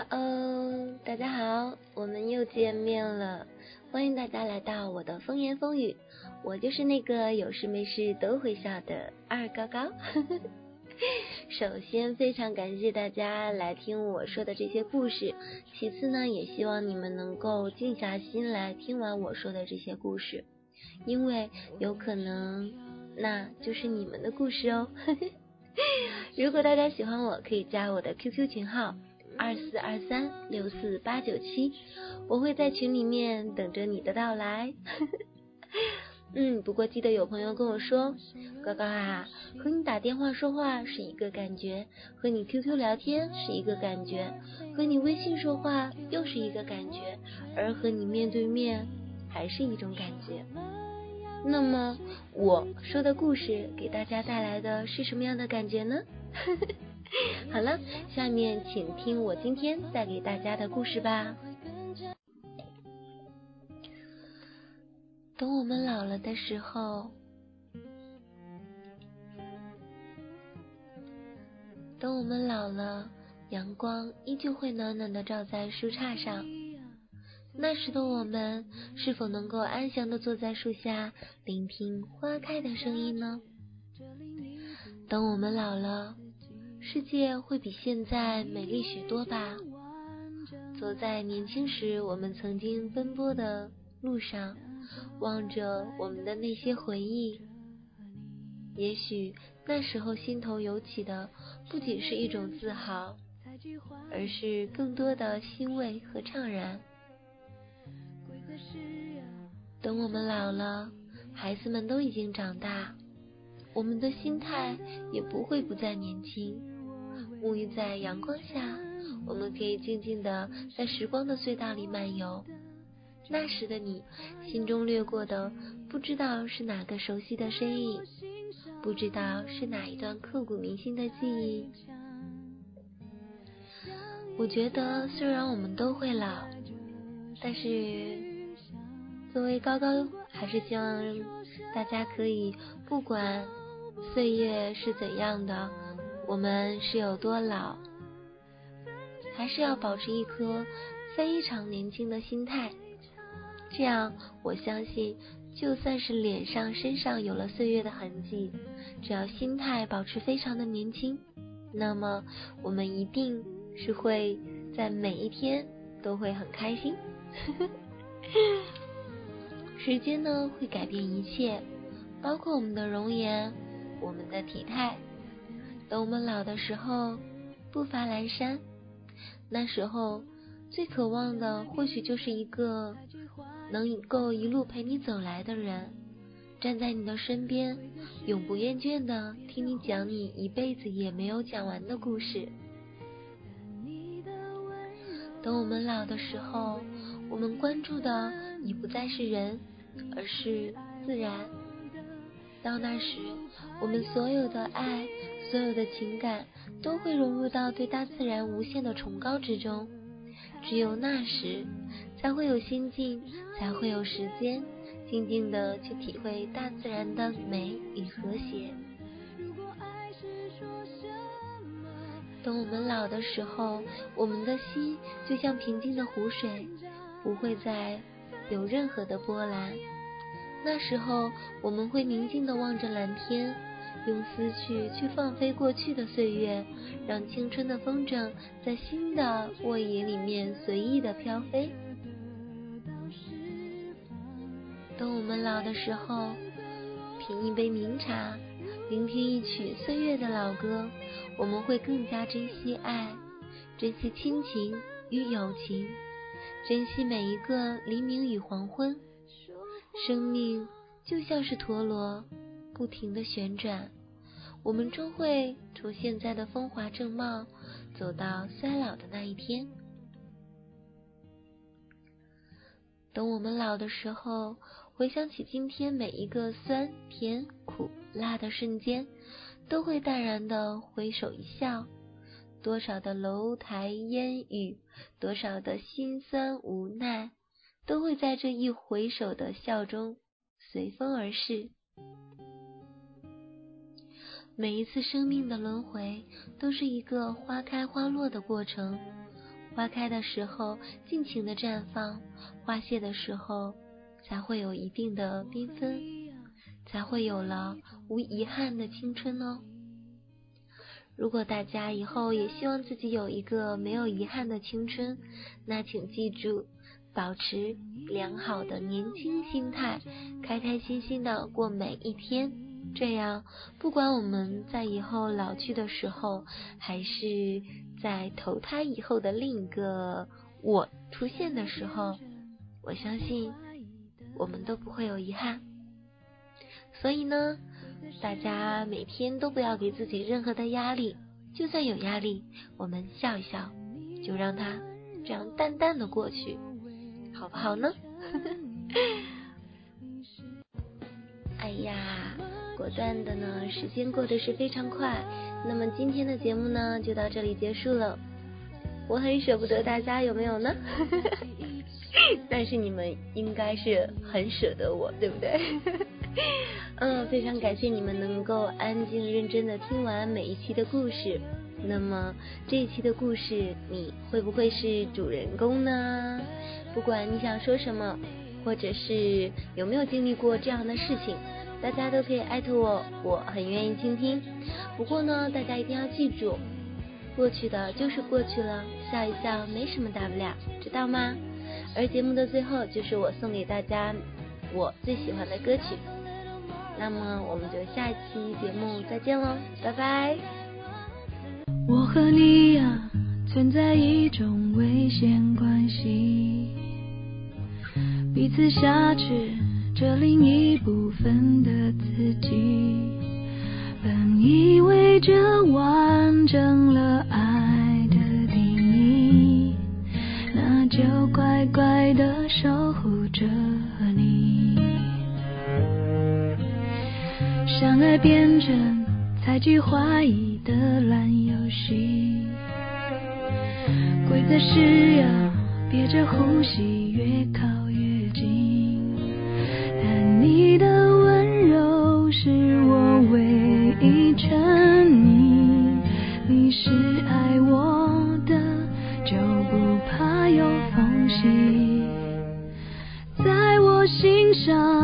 哈喽，大家好，我们又见面了，欢迎大家来到我的风言风语，我就是那个有事没事都会笑的二高高。首先，非常感谢大家来听我说的这些故事，其次呢，也希望你们能够静下心来听完我说的这些故事，因为有可能那就是你们的故事哦。如果大家喜欢我，可以加我的 QQ 群号二四二三六四八九七，我会在群里面等着你的到来。嗯，不过记得有朋友跟我说，高高啊，和你打电话说话是一个感觉，和你 QQ 聊天是一个感觉，和你微信说话又是一个感觉，而和你面对面还是一种感觉。那么我说的故事给大家带来的是什么样的感觉呢？呵呵 好了，下面请听我今天带给大家的故事吧。等我们老了的时候，等我们老了，阳光依旧会暖暖的照在树杈上。那时的我们，是否能够安详的坐在树下，聆听花开的声音呢？等我们老了，世界会比现在美丽许多吧？走在年轻时我们曾经奔波的路上，望着我们的那些回忆，也许那时候心头涌起的不仅是一种自豪，而是更多的欣慰和怅然。等我们老了，孩子们都已经长大，我们的心态也不会不再年轻。沐浴在阳光下，我们可以静静的在时光的隧道里漫游。那时的你，心中掠过的不知道是哪个熟悉的身影，不知道是哪一段刻骨铭心的记忆。我觉得，虽然我们都会老，但是。作为高高，还是希望大家可以不管岁月是怎样的，我们是有多老，还是要保持一颗非常年轻的心态。这样，我相信，就算是脸上、身上有了岁月的痕迹，只要心态保持非常的年轻，那么我们一定是会在每一天都会很开心。时间呢会改变一切，包括我们的容颜，我们的体态。等我们老的时候，步伐阑珊，那时候最渴望的或许就是一个能够一路陪你走来的人，站在你的身边，永不厌倦的听你讲你一辈子也没有讲完的故事。等我们老的时候，我们关注的已不再是人。而是自然。到那时，我们所有的爱，所有的情感，都会融入到对大自然无限的崇高之中。只有那时，才会有心境，才会有时间，静静的去体会大自然的美与和谐。等我们老的时候，我们的心就像平静的湖水，不会再。有任何的波澜，那时候我们会宁静地望着蓝天，用思绪去放飞过去的岁月，让青春的风筝在新的沃野里面随意的飘飞。等我们老的时候，品一杯茗茶，聆听一曲岁月的老歌，我们会更加珍惜爱，珍惜亲情与友情。珍惜每一个黎明与黄昏，生命就像是陀螺，不停的旋转。我们终会从现在的风华正茂，走到衰老的那一天。等我们老的时候，回想起今天每一个酸甜苦辣的瞬间，都会淡然的挥手一笑。多少的楼台烟雨，多少的心酸无奈，都会在这一回首的笑中随风而逝。每一次生命的轮回，都是一个花开花落的过程。花开的时候尽情的绽放，花谢的时候才会有一定的缤纷，才会有了无遗憾的青春哦。如果大家以后也希望自己有一个没有遗憾的青春，那请记住，保持良好的年轻心态，开开心心的过每一天。这样，不管我们在以后老去的时候，还是在投胎以后的另一个我出现的时候，我相信我们都不会有遗憾。所以呢。大家每天都不要给自己任何的压力，就算有压力，我们笑一笑，就让它这样淡淡的过去，好不好呢？哎呀，果断的呢，时间过得是非常快。那么今天的节目呢，就到这里结束了。我很舍不得大家，有没有呢？但是你们应该是很舍得我，对不对？嗯，非常感谢你们能够安静认真的听完每一期的故事。那么这一期的故事，你会不会是主人公呢？不管你想说什么，或者是有没有经历过这样的事情，大家都可以艾特我，我很愿意倾听。不过呢，大家一定要记住，过去的就是过去了，笑一笑没什么大不了，知道吗？而节目的最后，就是我送给大家我最喜欢的歌曲。那么我们就下一期节目再见喽，拜拜。和你呀，存在一种危险关系，彼此挟持着另一部分的自己。本以为这完整了爱的定义，那就乖乖的守护着你。相爱变成猜忌怀疑的烂游戏，规则是要憋着呼吸越靠越近，但你的温柔是我唯一沉溺，你是爱我的就不怕有缝隙，在我心上